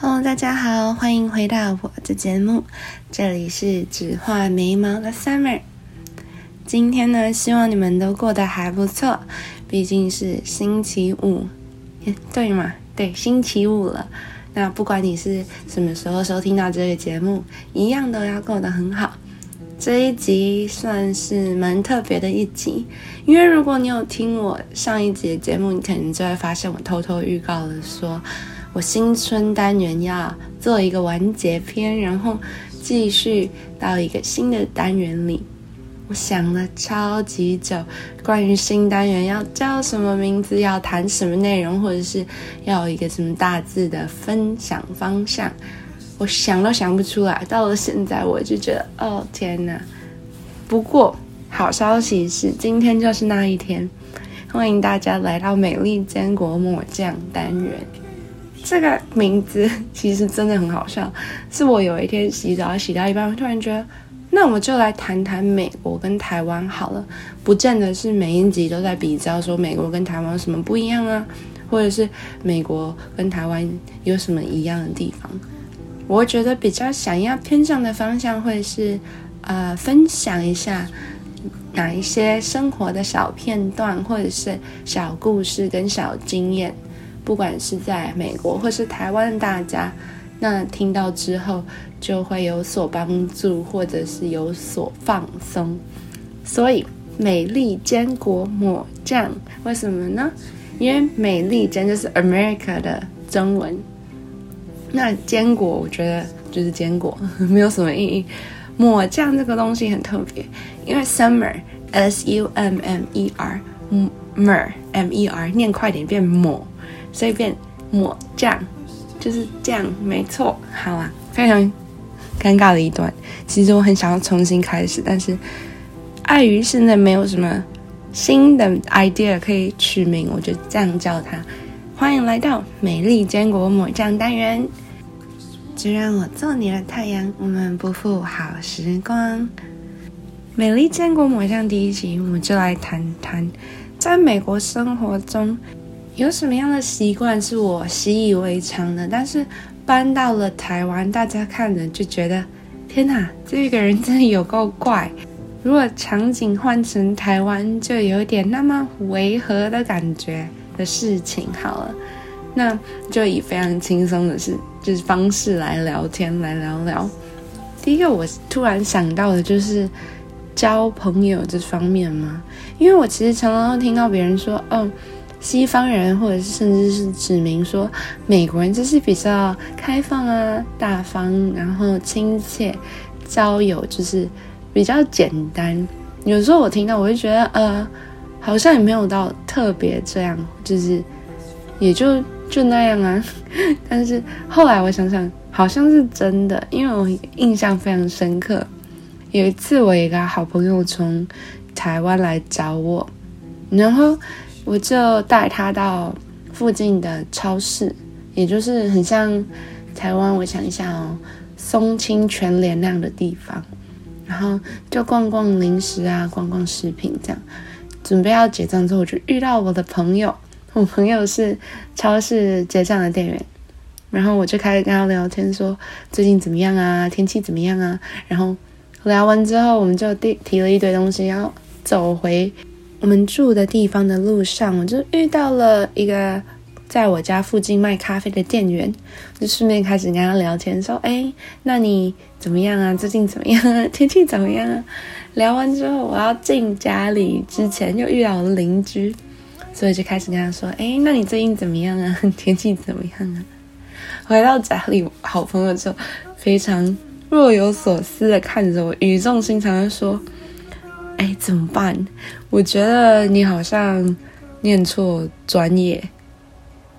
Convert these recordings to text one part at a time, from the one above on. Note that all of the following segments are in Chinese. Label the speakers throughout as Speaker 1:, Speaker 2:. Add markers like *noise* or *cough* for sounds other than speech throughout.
Speaker 1: Hello，大家好，欢迎回到我的节目，这里是只画眉毛的 Summer。今天呢，希望你们都过得还不错，毕竟是星期五，对嘛？对，星期五了。那不管你是什么时候收听到这个节目，一样都要过得很好。这一集算是蛮特别的一集，因为如果你有听我上一集的节目，你可能就会发现我偷偷预告了说。我新春单元要做一个完结篇，然后继续到一个新的单元里。我想了超级久，关于新单元要叫什么名字，要谈什么内容，或者是要有一个什么大致的分享方向，我想都想不出来。到了现在，我就觉得，哦天哪！不过好消息是，今天就是那一天，欢迎大家来到美丽坚果抹酱单元。这个名字 *laughs* 其实真的很好笑，是我有一天洗澡洗到一半，突然觉得，那我们就来谈谈美国跟台湾好了，不见得是每一集都在比较说美国跟台湾有什么不一样啊，或者是美国跟台湾有什么一样的地方。我觉得比较想要偏向的方向会是，呃，分享一下哪一些生活的小片段，或者是小故事跟小经验。不管是在美国或是台湾的大家，那听到之后就会有所帮助，或者是有所放松。所以美丽坚果抹酱，为什么呢？因为美丽真就是 America 的中文。那坚果我觉得就是坚果，*laughs* 没有什么意义。抹酱这个东西很特别，因为 summer s u m m e r mer m e r 念快点变抹。随便抹酱，就是这样，没错。好啊，非常尴尬的一段。其实我很想要重新开始，但是碍于现在没有什么新的 idea 可以取名，我就这样叫它。欢迎来到美丽坚果抹酱单元。就让我做你的太阳，我们不负好时光。美丽坚果抹酱第一集，我们就来谈谈在美国生活中。有什么样的习惯是我习以为常的，但是搬到了台湾，大家看着就觉得，天哪，这个人真的有够怪。如果场景换成台湾，就有点那么违和的感觉的事情。好了，那就以非常轻松的事，就是方式来聊天，来聊聊。第一个我突然想到的就是交朋友这方面嘛，因为我其实常常会听到别人说，嗯。西方人，或者是甚至是指明说美国人，就是比较开放啊、大方，然后亲切，交友就是比较简单。有时候我听到，我就觉得，呃，好像也没有到特别这样，就是也就就那样啊。*laughs* 但是后来我想想，好像是真的，因为我印象非常深刻。有一次，我一个好朋友从台湾来找我，然后。我就带他到附近的超市，也就是很像台湾，我想一下哦，松青全联那样的地方，然后就逛逛零食啊，逛逛食品这样。准备要结账之后，我就遇到我的朋友，我朋友是超市结账的店员，然后我就开始跟他聊天，说最近怎么样啊，天气怎么样啊，然后聊完之后，我们就提提了一堆东西，然后走回。我们住的地方的路上，我就遇到了一个在我家附近卖咖啡的店员，就顺便开始跟他聊天，说：“哎，那你怎么样啊？最近怎么样啊？天气怎么样啊？”聊完之后，我要进家里之前，又遇到了邻居，所以就开始跟他说：“哎，那你最近怎么样啊？*laughs* 天气怎么样啊？”回到家里，好朋友就非常若有所思的看着我，语重心长的说。哎，怎么办？我觉得你好像念错专业，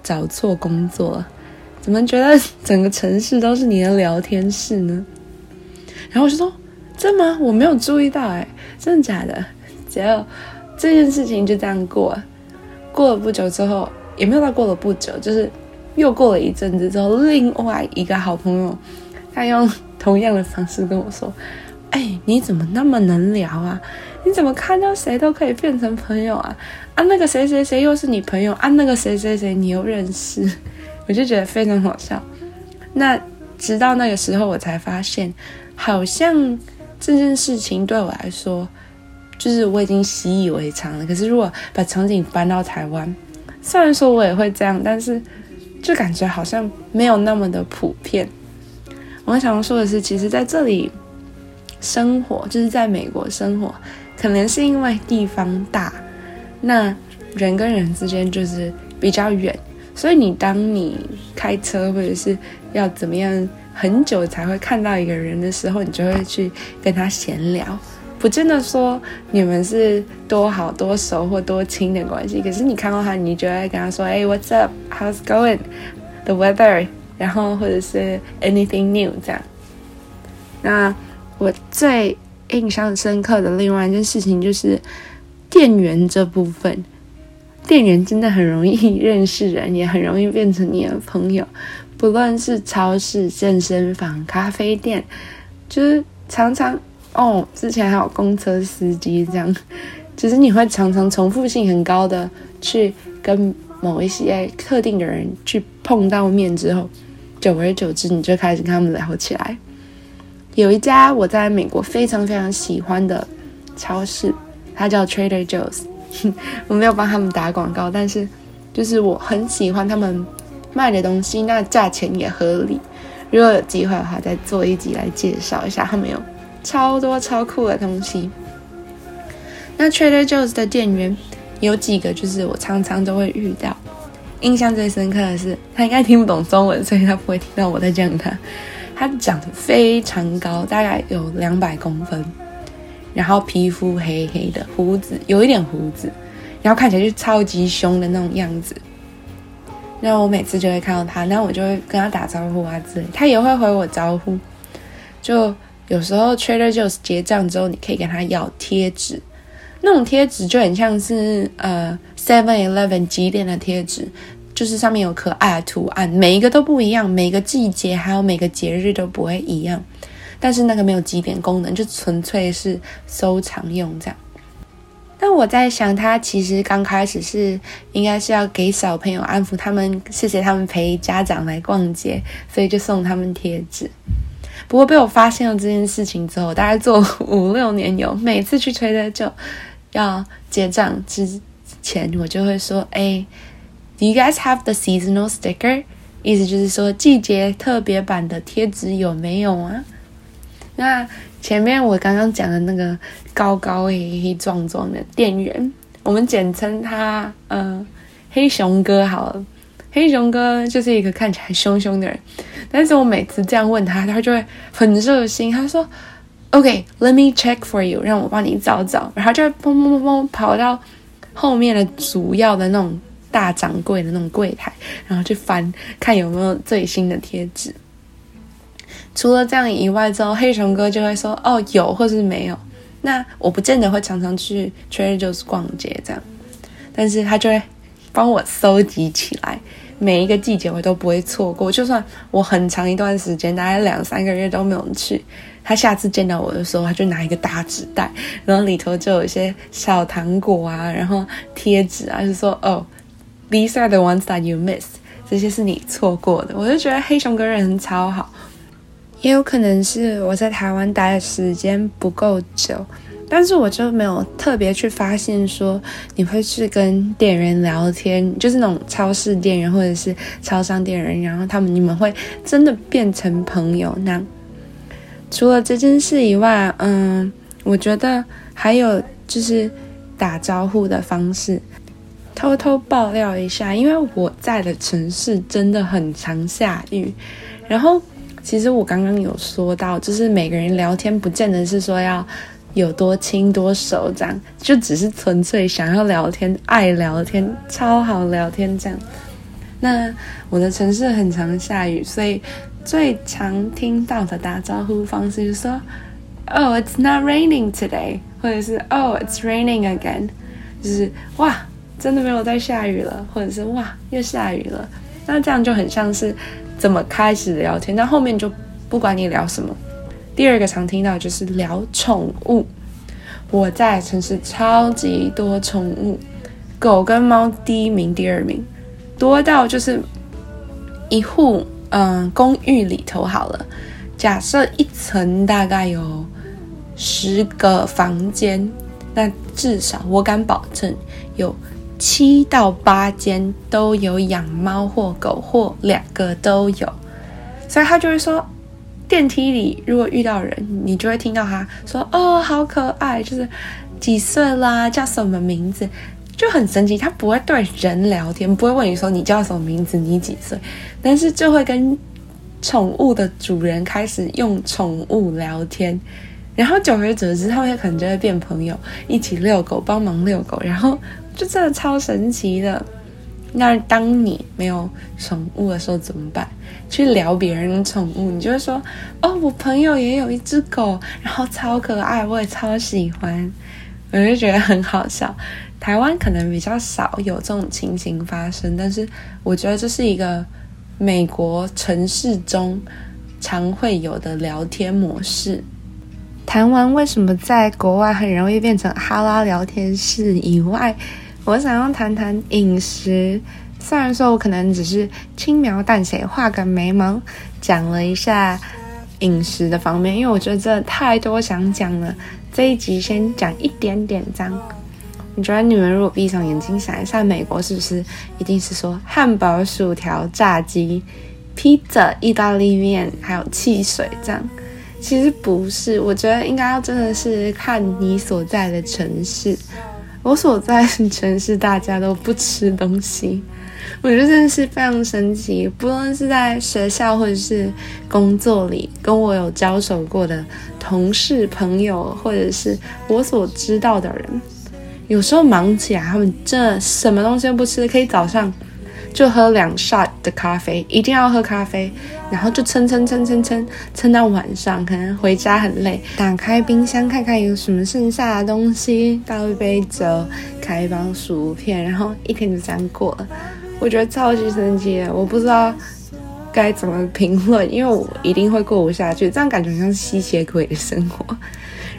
Speaker 1: 找错工作，怎么觉得整个城市都是你的聊天室呢？然后我就说：真吗？我没有注意到，哎，真的假的？结果这件事情就这样过了。过了不久之后，也没有到过了不久，就是又过了一阵子之后，另外一个好朋友，他用同样的方式跟我说。哎，你怎么那么能聊啊？你怎么看到谁都可以变成朋友啊？啊，那个谁谁谁又是你朋友啊？那个谁谁谁你又认识？*laughs* 我就觉得非常好笑。那直到那个时候，我才发现，好像这件事情对我来说，就是我已经习以为常了。可是如果把场景搬到台湾，虽然说我也会这样，但是就感觉好像没有那么的普遍。我想说的是，其实在这里生活，就是在美国生活，可能是因为地方大，那人跟人之间就是比较远。所以你当你开车或者是要怎么样很久才会看到一个人的时候，你就会去跟他闲聊，不真的说你们是多好多熟或多亲的关系。可是你看到他，你就会跟他说：“哎，What's up? How's going? The weather？” 然后或者是 “Anything new？” 这样。那我最印象深刻的另外一件事情就是店员这部分。店员真的很容易认识人，也很容易变成你的朋友。不论是超市、健身房、咖啡店，就是常常哦，之前还有公车司机这样，*laughs* 就是你会常常重复性很高的去跟某一些特定的人去碰到面之后，久而久之，你就开始跟他们聊起来。有一家我在美国非常非常喜欢的超市，它叫 Trader Joe's。*laughs* 我没有帮他们打广告，但是就是我很喜欢他们卖的东西，那价钱也合理。如果有机会的话，再做一集来介绍一下，他们有超多超酷的东西。那 Trader Joe's 的店员有几个，就是我常常都会遇到。印象最深刻的是，他应该听不懂中文，所以他不会听到我在讲他。他长得非常高，大概有两百公分。然后皮肤黑黑的，胡子有一点胡子，然后看起来就超级凶的那种样子。那我每次就会看到他，那我就会跟他打招呼啊之类，他也会回我招呼。就有时候 Trader Joe's 结账之后，你可以跟他要贴纸，那种贴纸就很像是呃 Seven Eleven 几点的贴纸，就是上面有可爱的图案，每一个都不一样，每个季节还有每个节日都不会一样。但是那个没有几点功能，就纯粹是收藏用这样。但我在想，他其实刚开始是应该是要给小朋友安抚他们，谢谢他们陪家长来逛街，所以就送他们贴纸。不过被我发现了这件事情之后，大概做五六年有，每次去催的就要结账之前，我就会说：“哎，Do you guys have the seasonal sticker？” 意思就是说季节特别版的贴纸有没有啊？那前面我刚刚讲的那个高高黑黑壮壮的店员，我们简称他呃黑熊哥好了。黑熊哥就是一个看起来凶凶的人，但是我每次这样问他，他就会很热心。他说：“OK，let me check for you，让我帮你找找。”然后就砰砰砰砰跑到后面的主要的那种大掌柜的那种柜台，然后去翻看有没有最新的贴纸。除了这样以外，之后黑熊哥就会说：“哦，有，或是没有。”那我不见得会常常去 Trader Joe's 逛街这样，但是他就会帮我搜集起来，每一个季节我都不会错过。就算我很长一段时间，大概两三个月都没有去，他下次见到我的时候，他就拿一个大纸袋，然后里头就有一些小糖果啊，然后贴纸啊，就说：“哦，These are the ones that you miss 这些是你错过的。”我就觉得黑熊哥人超好。也有可能是我在台湾待的时间不够久，但是我就没有特别去发现说你会去跟店员聊天，就是那种超市店员或者是超商店员，然后他们你们会真的变成朋友。那除了这件事以外，嗯，我觉得还有就是打招呼的方式，偷偷爆料一下，因为我在的城市真的很常下雨，然后。其实我刚刚有说到，就是每个人聊天不见得是说要有多亲多熟这样，就只是纯粹想要聊天、爱聊天、超好聊天这样。那我的城市很常下雨，所以最常听到的打招呼方式就是说：“Oh, it's not raining today。”或者是 “Oh, it's raining again。”就是哇，真的没有在下雨了，或者是哇，又下雨了。那这样就很像是。怎么开始聊天？但后面就不管你聊什么。第二个常听到就是聊宠物。我在城市超级多宠物，狗跟猫第一名，第二名多到就是一户嗯，公寓里头好了，假设一层大概有十个房间，那至少我敢保证有七到八间都有养猫或狗，或两个都有。所以他就会说，电梯里如果遇到人，你就会听到他说：“哦，好可爱，就是几岁啦，叫什么名字。”就很神奇，他不会对人聊天，不会问你说你叫什么名字，你几岁，但是就会跟宠物的主人开始用宠物聊天，然后久而久之，他们可能就会变朋友，一起遛狗，帮忙遛狗，然后就真的超神奇的。那当你没有宠物的时候怎么办？去聊别人的宠物，你就会说：“哦，我朋友也有一只狗，然后超可爱，我也超喜欢。”我就觉得很好笑。台湾可能比较少有这种情形发生，但是我觉得这是一个美国城市中常会有的聊天模式。谈完为什么在国外很容易变成哈拉聊天室以外，我想要谈谈饮食。虽然说我可能只是轻描淡写画个眉毛，讲了一下饮食的方面，因为我觉得真的太多想讲了。这一集先讲一点点这样。你觉得你们如果闭上眼睛想一下，美国是不是一定是说汉堡、薯条、炸鸡、披萨、意大利面，还有汽水这样？其实不是，我觉得应该要真的是看你所在的城市。我所在城市大家都不吃东西，我觉得真的是非常神奇。不论是在学校或者是工作里，跟我有交手过的同事、朋友，或者是我所知道的人。有时候忙起来，他们这什么东西都不吃，可以早上就喝两 shot 的咖啡，一定要喝咖啡，然后就撑撑撑撑撑撑到晚上，可能回家很累，打开冰箱看看有什么剩下的东西，倒一杯酒，开一包薯片，然后一天就这样过了。我觉得超级神奇，我不知道该怎么评论，因为我一定会过不下去，这样感觉像吸血鬼的生活。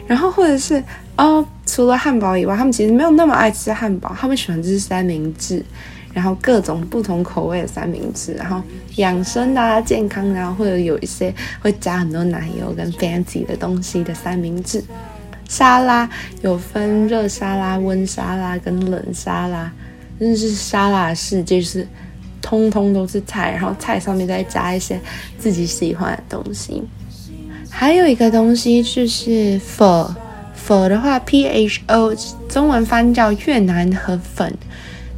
Speaker 1: 然后或者是。哦，除了汉堡以外，他们其实没有那么爱吃汉堡，他们喜欢吃三明治，然后各种不同口味的三明治，然后养生啊、健康啊，或者有一些会加很多奶油跟 fancy 的东西的三明治。沙拉有分热沙拉、温沙拉跟冷沙拉，真的是沙拉世界，是通通都是菜，然后菜上面再加一些自己喜欢的东西。还有一个东西就是 for for 的话，P H O，中文翻叫越南河粉，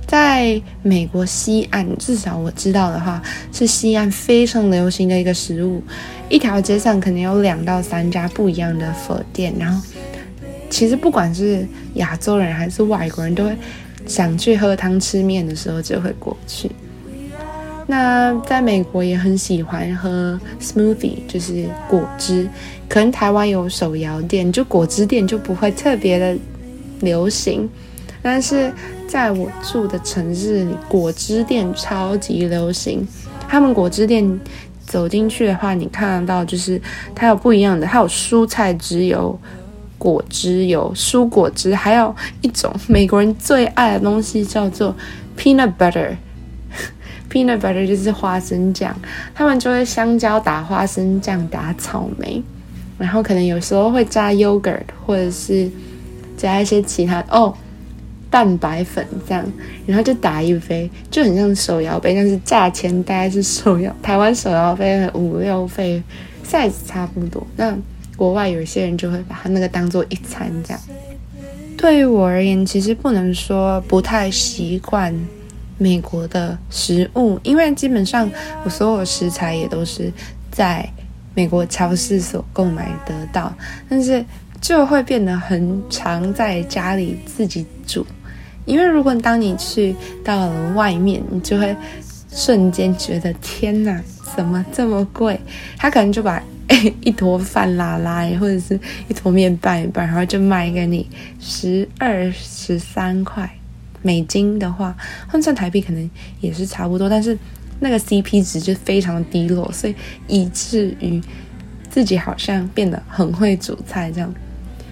Speaker 1: 在美国西岸，至少我知道的话，是西岸非常流行的一个食物。一条街上可能有两到三家不一样的粉店，然后其实不管是亚洲人还是外国人都会想去喝汤吃面的时候就会过去。那在美国也很喜欢喝 smoothie，就是果汁。可能台湾有手摇店，就果汁店就不会特别的流行。但是在我住的城市里，果汁店超级流行。他们果汁店走进去的话，你看得到就是它有不一样的，它有蔬菜汁、有果汁、有蔬果汁，还有一种美国人最爱的东西叫做 peanut butter。*laughs* Peanut butter 就是花生酱，他们就会香蕉打花生酱打草莓，然后可能有时候会加 yogurt 或者是加一些其他哦蛋白粉这样，然后就打一杯，就很像手摇杯，但是价钱大概是手摇 *laughs* 台湾手摇杯的五六倍，size 差不多。那国外有些人就会把它那个当做一餐这样。对于我而言，其实不能说不太习惯。美国的食物，因为基本上我所有食材也都是在美国超市所购买得到，但是就会变得很常在家里自己煮。因为如果当你去到了外面，你就会瞬间觉得天哪，怎么这么贵？他可能就把 *laughs* 一坨饭拉拉，或者是一坨面拌一拌，然后就卖给你十二十三块。美金的话换算台币可能也是差不多，但是那个 CP 值就非常的低落，所以以至于自己好像变得很会煮菜这样。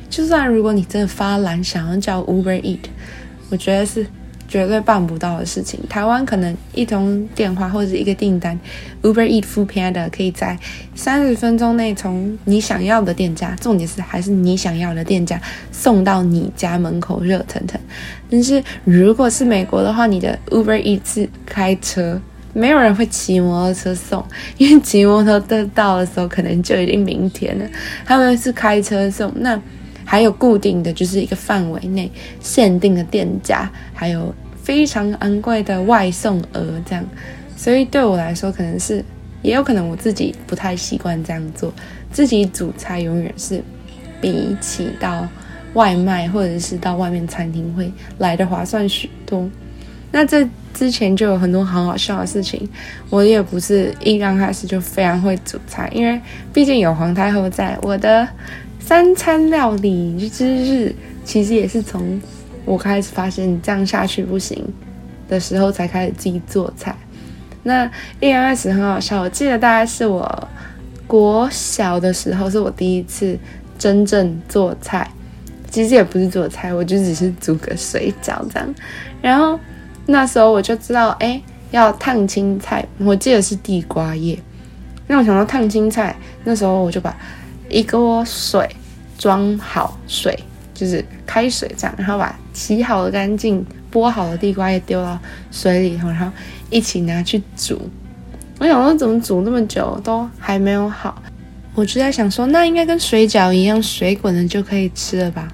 Speaker 1: 就算如果你真的发懒想要叫 Uber Eat，我觉得是绝对办不到的事情。台湾可能一通电话或者一个订单，Uber Eat、Food Panda 可以在三十分钟内从你想要的店家，重点是还是你想要的店家送到你家门口，热腾腾。但是如果是美国的话，你的 Uber Eat 是开车，没有人会骑摩托车送，因为骑摩托车到的时候可能就已经明天了。他们是开车送，那。还有固定的就是一个范围内限定的店家，还有非常昂贵的外送额，这样，所以对我来说，可能是也有可能我自己不太习惯这样做，自己煮菜永远是比起到外卖或者是到外面餐厅会来的划算许多。那这之前就有很多很好笑的事情，我也不是一刚开始就非常会煮菜，因为毕竟有皇太后在，我的。三餐料理之日，其实也是从我开始发现这样下去不行的时候，才开始自己做菜。那一开始很好笑，我记得大概是我国小的时候，是我第一次真正做菜。其实也不是做菜，我就只是煮个水饺这样。然后那时候我就知道，哎，要烫青菜，我记得是地瓜叶。那我想到烫青菜，那时候我就把。一锅水装好水，就是开水这样，然后把洗好的干净、剥好的地瓜也丢到水里头，然后一起拿去煮。我想说，怎么煮那么久都还没有好？我就在想说，那应该跟水饺一样，水滚了就可以吃了吧？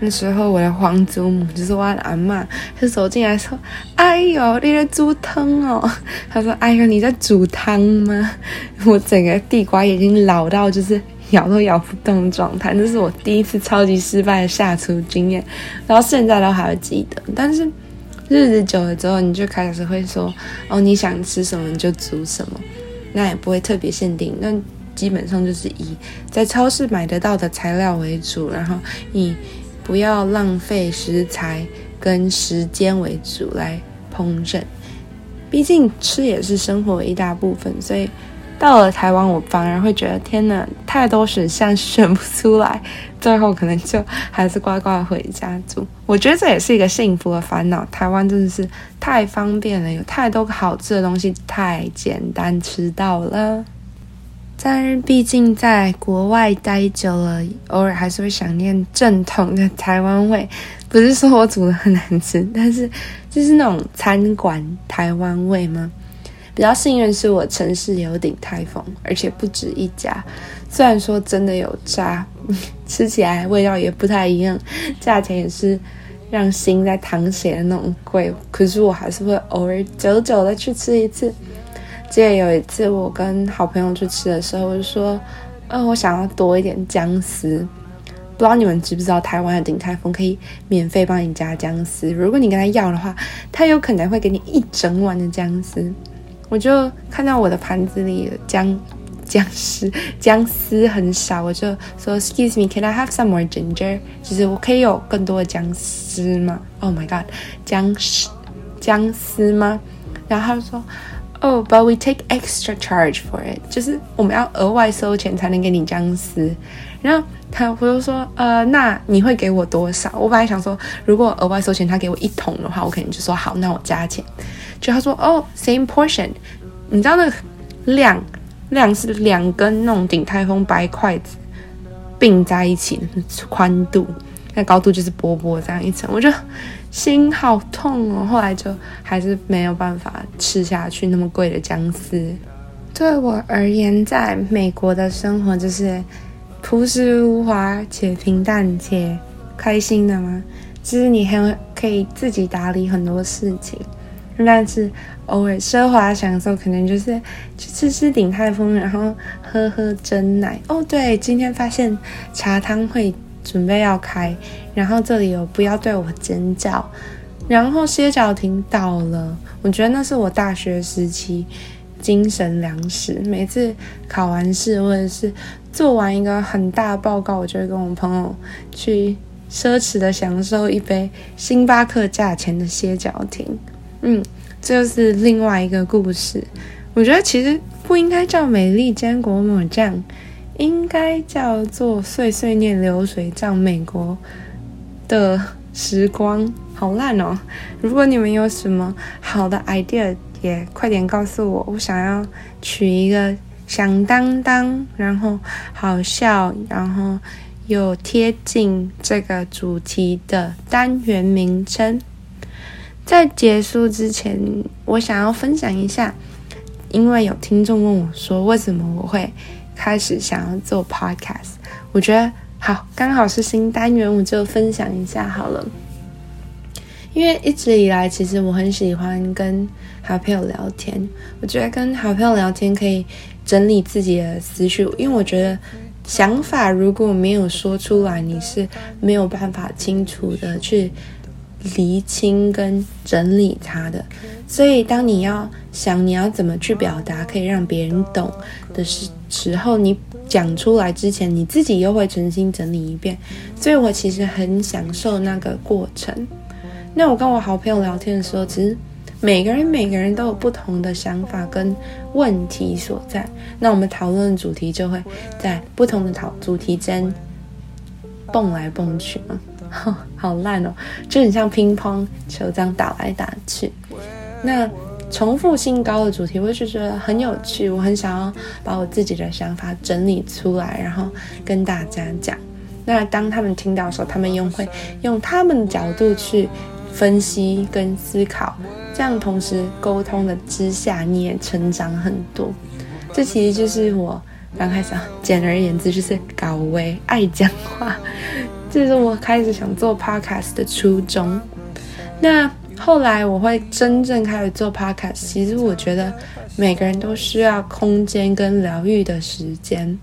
Speaker 1: 那时候我的皇祖母就是我的阿妈，她走进来说：“哎呦，你在煮汤哦？” *laughs* 她说：“哎呦，你在煮汤吗？” *laughs* 我整个地瓜已经老到就是。咬都咬不动的状态，这是我第一次超级失败的下厨经验，然后现在都还会记得。但是日子久了之后，你就开始会说：“哦，你想吃什么你就煮什么，那也不会特别限定。那基本上就是以在超市买得到的材料为主，然后以不要浪费食材跟时间为主来烹饪。毕竟吃也是生活一大部分，所以。到了台湾，我反而会觉得天哪，太多选项选不出来，最后可能就还是乖乖回家住。我觉得这也是一个幸福的烦恼。台湾真的是太方便了，有太多好吃的东西，太简单吃到了。但是毕竟在国外待久了，偶尔还是会想念正统的台湾味。不是说我煮的很难吃，但是就是那种餐馆台湾味吗？比较幸运是我城市有顶泰丰，而且不止一家。虽然说真的有差，*laughs* 吃起来味道也不太一样，价钱也是让心在淌血的那种贵。可是我还是会偶尔久久的去吃一次。记得有一次我跟好朋友去吃的时候，我就说：“嗯，我想要多一点姜丝。”不知道你们知不知道，台湾的鼎泰丰可以免费帮你加姜丝。如果你跟他要的话，他有可能会给你一整碗的姜丝。我就看到我的盘子里姜姜丝姜丝很少，我就说 Excuse me, can I have some more ginger？就是我可以有更多的姜丝吗？Oh my god，姜丝姜丝吗？然后他就说，Oh, but we take extra charge for it，就是我们要额外收钱才能给你姜丝。然后他我就说，呃，那你会给我多少？我本来想说，如果额外收钱，他给我一桶的话，我肯定就说好，那我加钱。就他说哦，same portion，你知道那个量量是两根那种顶泰丰白筷子并在一起的宽度，那高度就是薄薄这样一层，我就心好痛哦。后来就还是没有办法吃下去那么贵的姜丝。对我而言，在美国的生活就是朴实无华且平淡且开心的吗？其实你很可以自己打理很多事情。但是偶尔奢华享受，可能就是去吃吃鼎泰丰，然后喝喝真奶。哦，对，今天发现茶汤会准备要开，然后这里有不要对我尖叫，然后歇脚亭倒了。我觉得那是我大学时期精神粮食。每次考完试或者是做完一个很大报告，我就会跟我朋友去奢侈的享受一杯星巴克价钱的歇脚亭。嗯，这就是另外一个故事。我觉得其实不应该叫美丽坚果抹酱，应该叫做碎碎念流水账。美国的时光好烂哦！如果你们有什么好的 idea，也快点告诉我。我想要取一个响当当，然后好笑，然后又贴近这个主题的单元名称。在结束之前，我想要分享一下，因为有听众问我说，为什么我会开始想要做 podcast？我觉得好，刚好是新单元，我就分享一下好了。因为一直以来，其实我很喜欢跟好朋友聊天。我觉得跟好朋友聊天可以整理自己的思绪，因为我觉得想法如果没有说出来，你是没有办法清楚的去厘清跟整理它的。所以，当你要想你要怎么去表达，可以让别人懂的时时候，你讲出来之前，你自己又会重新整理一遍。所以我其实很享受那个过程。那我跟我好朋友聊天的时候，其实每个人每个人都有不同的想法跟问题所在。那我们讨论主题就会在不同的讨主题间蹦来蹦去嘛，*laughs* 好烂哦，就很像乒乓球这样打来打去。那重复性高的主题，我就觉得很有趣，我很想要把我自己的想法整理出来，然后跟大家讲。那当他们听到的时候，他们用会用他们的角度去。分析跟思考，这样同时沟通的之下，你也成长很多。这其实就是我刚开始，简而言之就是搞为爱讲话，这是我开始想做 podcast 的初衷。那后来我会真正开始做 podcast，其实我觉得每个人都需要空间跟疗愈的时间，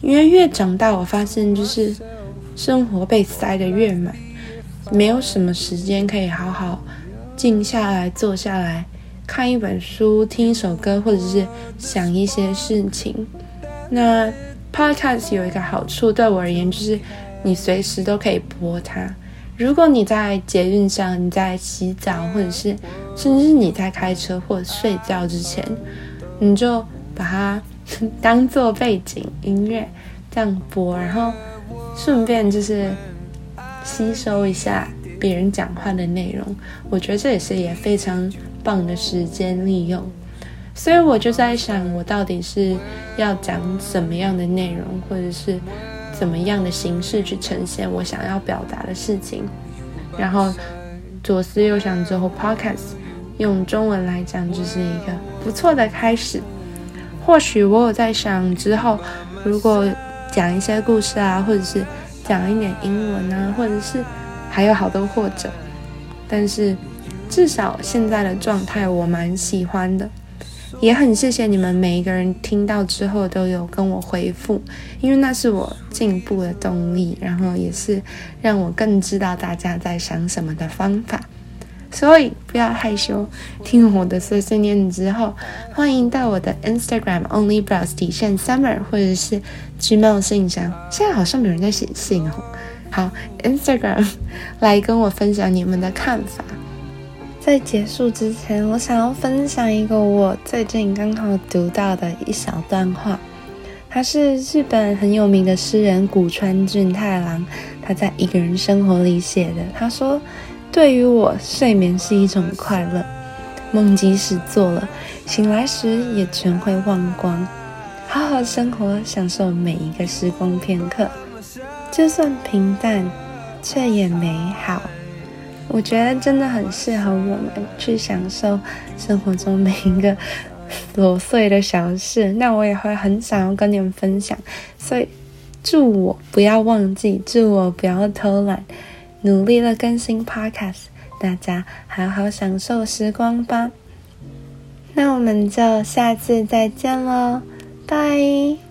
Speaker 1: 因为越长大，我发现就是生活被塞得越满。没有什么时间可以好好静下来、坐下来看一本书、听一首歌，或者是想一些事情。那 podcast 有一个好处，对我而言就是你随时都可以播它。如果你在捷运上、你在洗澡，或者是甚至你在开车或睡觉之前，你就把它 *laughs* 当做背景音乐这样播，然后顺便就是。吸收一下别人讲话的内容，我觉得这也是也非常棒的时间利用。所以我就在想，我到底是要讲什么样的内容，或者是怎么样的形式去呈现我想要表达的事情。然后左思右想之后，Podcast 用中文来讲就是一个不错的开始。或许我有在想之后，如果讲一些故事啊，或者是。讲一点英文啊，或者是还有好多或者，但是至少现在的状态我蛮喜欢的，也很谢谢你们每一个人听到之后都有跟我回复，因为那是我进步的动力，然后也是让我更知道大家在想什么的方法。所以不要害羞，听我的碎碎念之后，欢迎到我的 Instagram Only Browse 底线 Summer，或者是 Gmail 信箱。现在好像没有人在写信哦。好，Instagram 来跟我分享你们的看法。在结束之前，我想要分享一个我最近刚好读到的一小段话，他是日本很有名的诗人古川俊太郎，他在一个人生活里写的。他说。对于我，睡眠是一种快乐。梦即使做了，醒来时也全会忘光。好好生活，享受每一个时光片刻，就算平淡，却也美好。我觉得真的很适合我们去享受生活中每一个琐碎的小事。那我也会很想要跟你们分享，所以祝我不要忘记，祝我不要偷懒。努力的更新 Podcast，大家好好享受时光吧。那我们就下次再见喽，拜。